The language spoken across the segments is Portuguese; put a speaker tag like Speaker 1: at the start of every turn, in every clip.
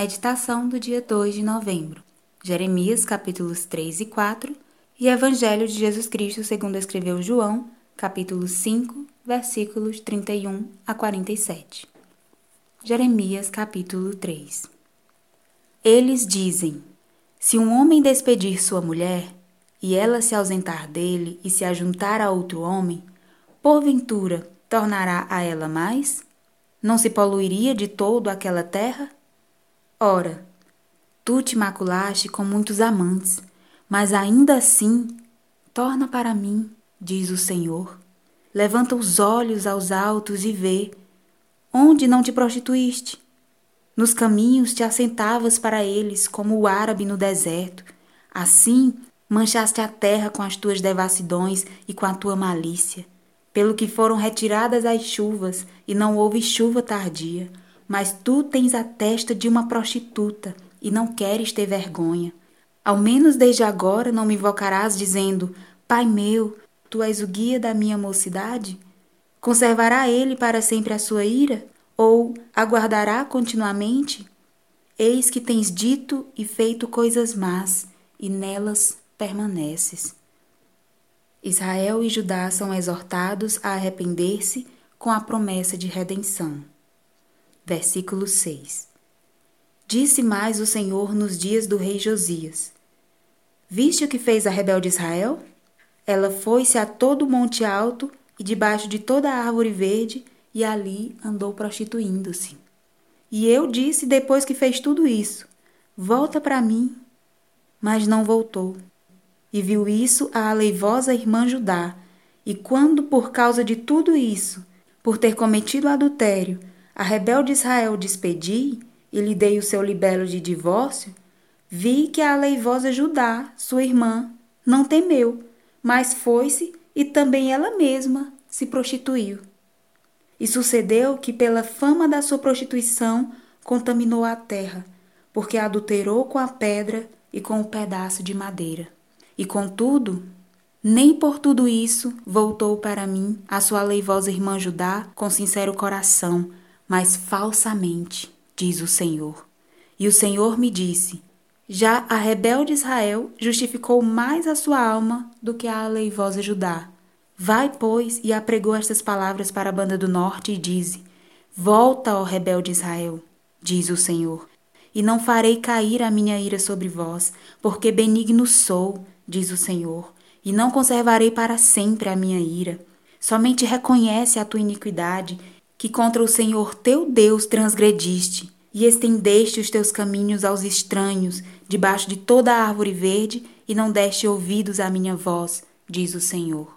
Speaker 1: Meditação do dia 2 de novembro. Jeremias capítulos 3 e 4 e Evangelho de Jesus Cristo segundo escreveu João, capítulo 5, versículos 31 a 47. Jeremias capítulo 3. Eles dizem: Se um homem despedir sua mulher, e ela se ausentar dele e se ajuntar a outro homem, porventura tornará a ela mais? Não se poluiria de todo aquela terra? Ora, tu te maculaste com muitos amantes, mas ainda assim, torna para mim, diz o Senhor. Levanta os olhos aos altos e vê. Onde não te prostituíste? Nos caminhos te assentavas para eles, como o árabe no deserto. Assim, manchaste a terra com as tuas devassidões e com a tua malícia. Pelo que foram retiradas as chuvas, e não houve chuva tardia mas tu tens a testa de uma prostituta e não queres ter vergonha. Ao menos desde agora não me invocarás dizendo: Pai meu, tu és o guia da minha mocidade? Conservará ele para sempre a sua ira? Ou aguardará continuamente? Eis que tens dito e feito coisas más, e nelas permaneces. Israel e Judá são exortados a arrepender-se com a promessa de redenção. Versículo 6 Disse mais o Senhor nos dias do rei Josias: Viste o que fez a rebelde Israel? Ela foi-se a todo o monte alto e debaixo de toda a árvore verde, e ali andou prostituindo-se. E eu disse depois que fez tudo isso: Volta para mim. Mas não voltou. E viu isso a aleivosa irmã Judá. E quando, por causa de tudo isso, por ter cometido adultério, a rebelde Israel despedi e lhe dei o seu libelo de divórcio, vi que a aleivosa Judá, sua irmã, não temeu, mas foi-se e também ela mesma se prostituiu. E sucedeu que, pela fama da sua prostituição, contaminou a terra, porque adulterou com a pedra e com o pedaço de madeira. E contudo, nem por tudo isso voltou para mim a sua aleivosa irmã Judá com sincero coração, mas falsamente, diz o Senhor. E o Senhor me disse: Já a rebelde Israel justificou mais a sua alma do que a aleivosa Judá. Vai, pois, e apregou estas palavras para a banda do norte e dize: Volta, ó rebelde Israel, diz o Senhor, e não farei cair a minha ira sobre vós, porque benigno sou, diz o Senhor, e não conservarei para sempre a minha ira. Somente reconhece a tua iniquidade que contra o Senhor teu Deus transgrediste, e estendeste os teus caminhos aos estranhos, debaixo de toda a árvore verde, e não deste ouvidos à minha voz, diz o Senhor.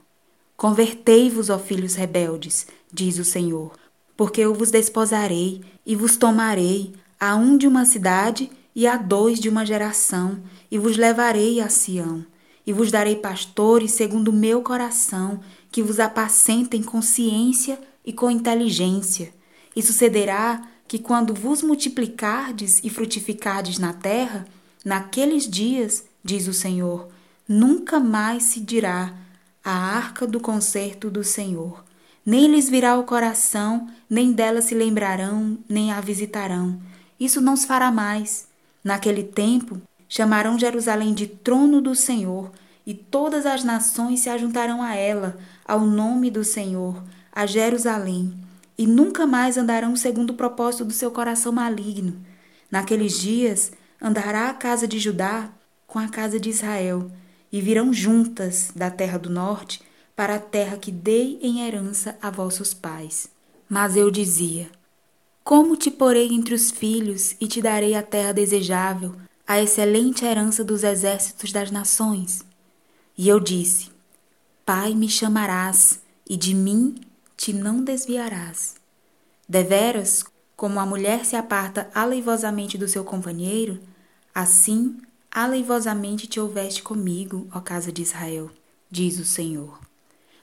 Speaker 1: Convertei-vos, ó filhos rebeldes, diz o Senhor, porque eu vos desposarei e vos tomarei, a um de uma cidade e a dois de uma geração, e vos levarei a Sião, e vos darei pastores segundo o meu coração, que vos apacentem com ciência e com inteligência. E sucederá que, quando vos multiplicardes e frutificardes na terra, naqueles dias, diz o Senhor, nunca mais se dirá a arca do concerto do Senhor. Nem lhes virá o coração, nem dela se lembrarão, nem a visitarão. Isso não se fará mais. Naquele tempo, chamarão Jerusalém de trono do Senhor, e todas as nações se ajuntarão a ela, ao nome do Senhor, a Jerusalém, e nunca mais andarão segundo o propósito do seu coração maligno. Naqueles dias andará a casa de Judá com a casa de Israel, e virão juntas da terra do norte para a terra que dei em herança a vossos pais. Mas eu dizia: Como te porei entre os filhos e te darei a terra desejável, a excelente herança dos exércitos das nações? E eu disse: Pai me chamarás, e de mim te não desviarás. Deveras, como a mulher se aparta aleivosamente do seu companheiro, assim aleivosamente te houveste comigo, ó casa de Israel, diz o Senhor.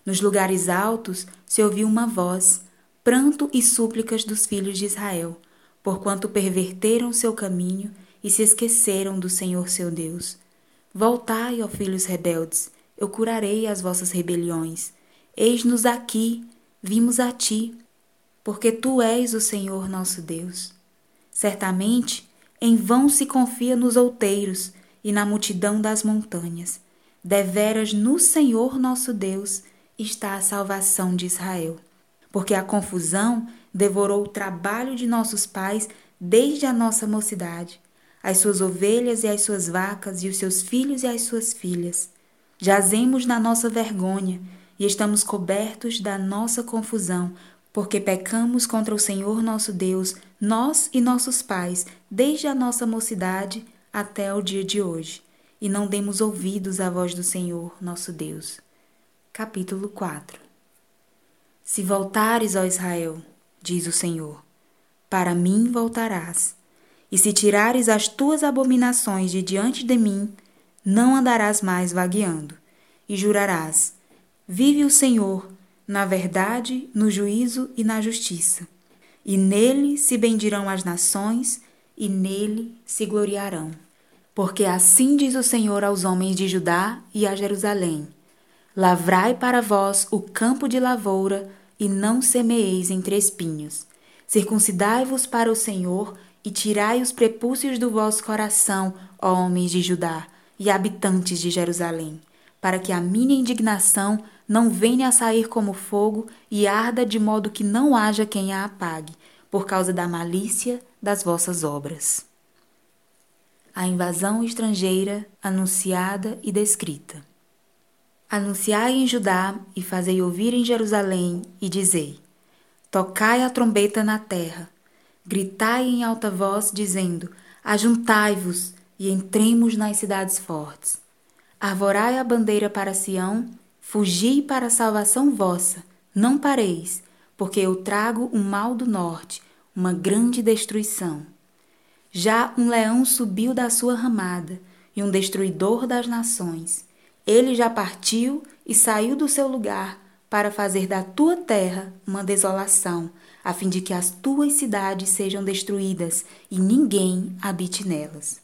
Speaker 1: Nos lugares altos se ouviu uma voz, pranto e súplicas dos filhos de Israel, porquanto perverteram seu caminho e se esqueceram do Senhor seu Deus. Voltai, ó filhos rebeldes, eu curarei as vossas rebeliões. Eis-nos aqui, vimos a ti, porque tu és o Senhor nosso Deus. Certamente Em vão se confia nos outeiros e na multidão das montanhas. Deveras no Senhor nosso Deus está a salvação de Israel. Porque a confusão devorou o trabalho de nossos pais desde a nossa mocidade, as suas ovelhas e as suas vacas, e os seus filhos e as suas filhas. Jazemos na nossa vergonha e estamos cobertos da nossa confusão, porque pecamos contra o Senhor nosso Deus, nós e nossos pais, desde a nossa mocidade até o dia de hoje, e não demos ouvidos à voz do Senhor nosso Deus. Capítulo 4 Se voltares, ó Israel, diz o Senhor, para mim voltarás, e se tirares as tuas abominações de diante de mim, não andarás mais vagueando, e jurarás: Vive o Senhor, na verdade, no juízo e na justiça. E nele se bendirão as nações, e nele se gloriarão. Porque assim diz o Senhor aos homens de Judá e a Jerusalém: Lavrai para vós o campo de lavoura, e não semeeis entre espinhos. Circuncidai-vos para o Senhor, e tirai os prepúcios do vosso coração, ó homens de Judá e habitantes de Jerusalém, para que a minha indignação não venha a sair como fogo e arda de modo que não haja quem a apague, por causa da malícia das vossas obras. A invasão estrangeira anunciada e descrita. Anunciai em Judá e fazei ouvir em Jerusalém e dizei: Tocai a trombeta na terra, gritai em alta voz, dizendo: Ajuntai-vos e entremos nas cidades fortes. Arvorai a bandeira para Sião Fugi para a salvação vossa, não pareis, porque eu trago um mal do norte, uma grande destruição. Já um leão subiu da sua ramada, e um destruidor das nações. Ele já partiu e saiu do seu lugar para fazer da tua terra uma desolação, a fim de que as tuas cidades sejam destruídas e ninguém habite nelas.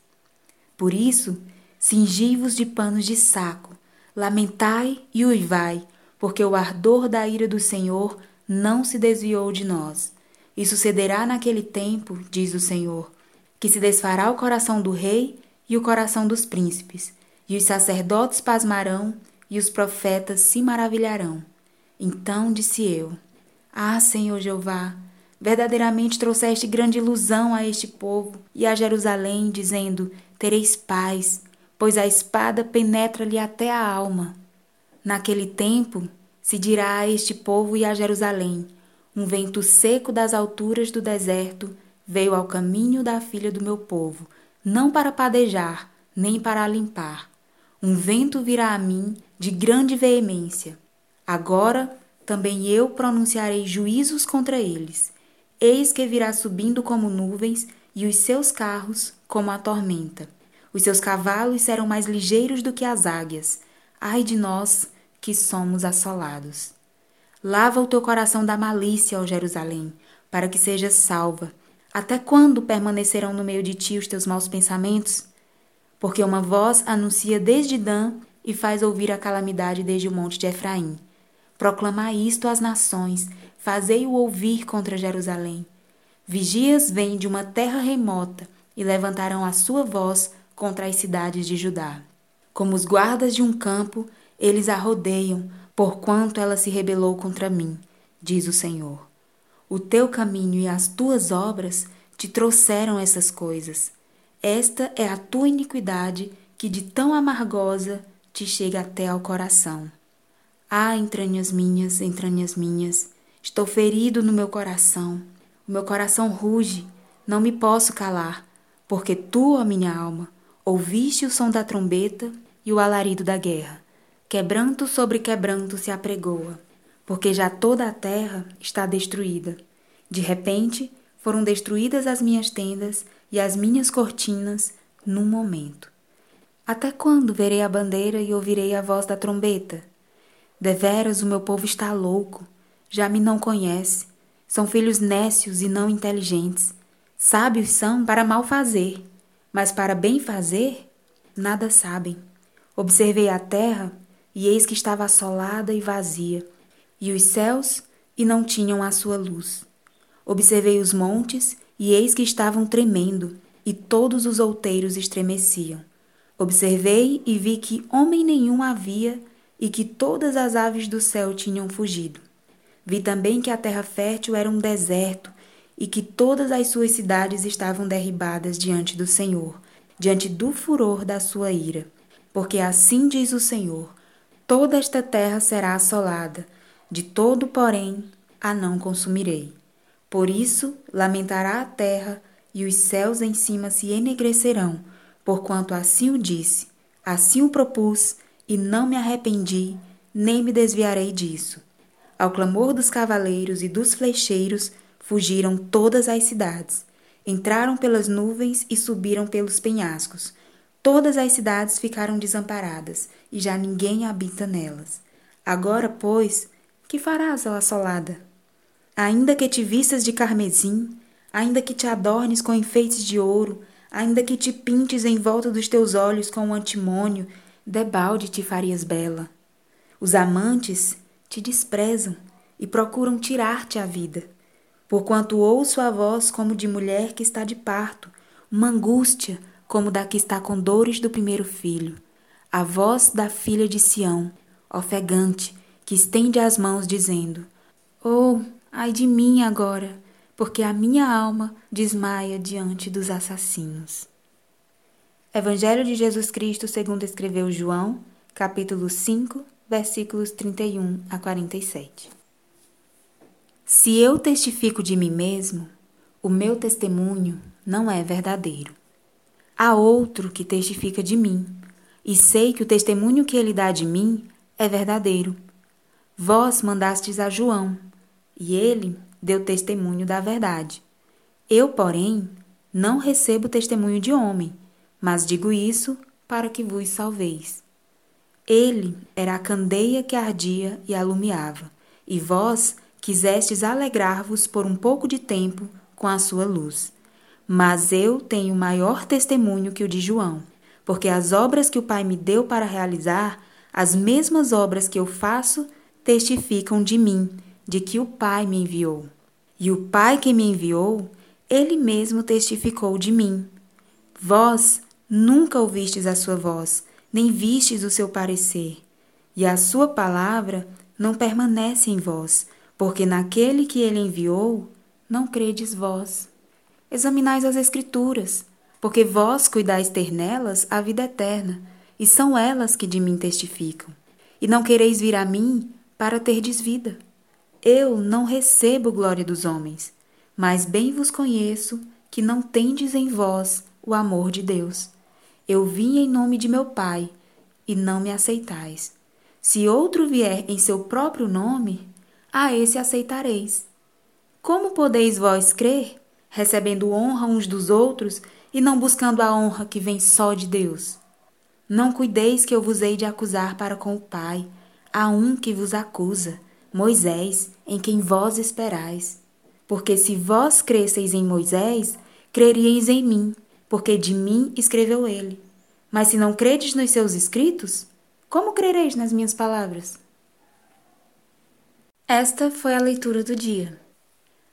Speaker 1: Por isso, cingi-vos de panos de saco, Lamentai e uivai, porque o ardor da ira do Senhor não se desviou de nós. E sucederá naquele tempo, diz o Senhor, que se desfará o coração do rei e o coração dos príncipes, e os sacerdotes pasmarão e os profetas se maravilharão. Então disse eu: Ah, Senhor Jeová, verdadeiramente trouxeste grande ilusão a este povo e a Jerusalém, dizendo: Tereis paz pois a espada penetra-lhe até a alma. Naquele tempo se dirá a este povo e a Jerusalém: Um vento seco das alturas do deserto veio ao caminho da filha do meu povo, não para padejar, nem para limpar. Um vento virá a mim de grande veemência. Agora também eu pronunciarei juízos contra eles. Eis que virá subindo como nuvens, e os seus carros como a tormenta. Os seus cavalos serão mais ligeiros do que as águias. Ai de nós que somos assolados. Lava o teu coração da malícia, ó Jerusalém, para que sejas salva. Até quando permanecerão no meio de ti os teus maus pensamentos? Porque uma voz anuncia desde Dan e faz ouvir a calamidade desde o monte de Efraim. Proclamai isto às nações, fazei-o ouvir contra Jerusalém. Vigias vêm de uma terra remota e levantarão a sua voz contra as cidades de Judá. Como os guardas de um campo, eles a rodeiam, porquanto ela se rebelou contra mim, diz o Senhor. O teu caminho e as tuas obras te trouxeram essas coisas. Esta é a tua iniquidade que de tão amargosa te chega até ao coração. Ah, entranhas minhas, entranhas minhas, estou ferido no meu coração. O meu coração ruge, não me posso calar, porque tu, ó minha alma, Ouviste o som da trombeta e o alarido da guerra. Quebranto sobre quebranto se apregoa, porque já toda a terra está destruída. De repente, foram destruídas as minhas tendas e as minhas cortinas num momento. Até quando verei a bandeira e ouvirei a voz da trombeta? Deveras o meu povo está louco, já me não conhece. São filhos nécios e não inteligentes. Sábios são para mal fazer mas para bem fazer, nada sabem. Observei a terra, e eis que estava assolada e vazia, e os céus, e não tinham a sua luz. Observei os montes, e eis que estavam tremendo, e todos os outeiros estremeciam. Observei e vi que homem nenhum havia e que todas as aves do céu tinham fugido. Vi também que a terra fértil era um deserto e que todas as suas cidades estavam derribadas diante do Senhor, diante do furor da sua ira. Porque assim diz o Senhor: toda esta terra será assolada, de todo, porém, a não consumirei. Por isso lamentará a terra e os céus em cima se enegrecerão, porquanto assim o disse, assim o propus, e não me arrependi, nem me desviarei disso. Ao clamor dos cavaleiros e dos flecheiros fugiram todas as cidades. Entraram pelas nuvens e subiram pelos penhascos. Todas as cidades ficaram desamparadas, e já ninguém habita nelas. Agora, pois, que farás, ó assolada? Ainda que te vistas de carmesim, ainda que te adornes com enfeites de ouro, ainda que te pintes em volta dos teus olhos com um antimônio, debalde te farias bela. Os amantes te desprezam e procuram tirar-te a vida. Porquanto ouço a voz como de mulher que está de parto, uma angústia como da que está com dores do primeiro filho, a voz da filha de Sião, ofegante, que estende as mãos, dizendo: Oh, ai de mim agora, porque a minha alma desmaia diante dos assassinos. Evangelho de Jesus Cristo, segundo escreveu João, capítulo 5, versículos 31 a 47. Se eu testifico de mim mesmo, o meu testemunho não é verdadeiro. Há outro que testifica de mim, e sei que o testemunho que ele dá de mim é verdadeiro. Vós mandastes a João, e ele deu testemunho da verdade. Eu, porém, não recebo testemunho de homem, mas digo isso para que vos salveis. Ele era a candeia que ardia e alumiava, e vós quisestes alegrar-vos por um pouco de tempo com a sua luz. Mas eu tenho maior testemunho que o de João, porque as obras que o Pai me deu para realizar, as mesmas obras que eu faço, testificam de mim, de que o Pai me enviou. E o Pai que me enviou, ele mesmo testificou de mim. Vós nunca ouvistes a sua voz, nem vistes o seu parecer, e a sua palavra não permanece em vós, porque naquele que ele enviou, não credes vós. Examinais as Escrituras, porque vós cuidais ter nelas a vida eterna, e são elas que de mim testificam. E não quereis vir a mim para terdes vida. Eu não recebo glória dos homens, mas bem vos conheço que não tendes em vós o amor de Deus. Eu vim em nome de meu Pai, e não me aceitais. Se outro vier em seu próprio nome, a esse aceitareis. Como podeis vós crer, recebendo honra uns dos outros e não buscando a honra que vem só de Deus? Não cuideis que eu vos hei de acusar para com o Pai, a um que vos acusa, Moisés, em quem vós esperais. Porque se vós cresceis em Moisés, creríeis em mim, porque de mim escreveu ele. Mas se não credes nos seus escritos, como crereis nas minhas palavras? Esta foi a leitura do dia.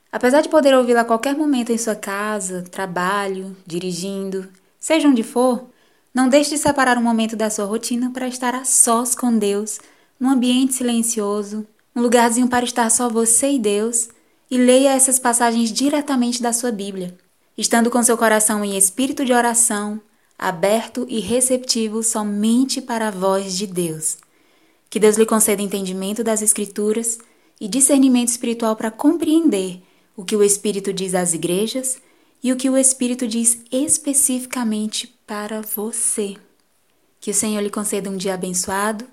Speaker 1: Apesar de poder ouvi-la a qualquer momento em sua casa, trabalho, dirigindo, seja onde for, não deixe de separar um momento da sua rotina para estar a sós com Deus, num ambiente silencioso, um lugarzinho para estar só você e Deus, e leia essas passagens diretamente da sua Bíblia, estando com seu coração em espírito de oração, aberto e receptivo somente para a voz de Deus. Que Deus lhe conceda entendimento das Escrituras e discernimento espiritual para compreender o que o Espírito diz às igrejas e o que o Espírito diz especificamente para você. Que o Senhor lhe conceda um dia abençoado,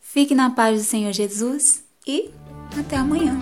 Speaker 1: fique na paz do Senhor Jesus e até amanhã.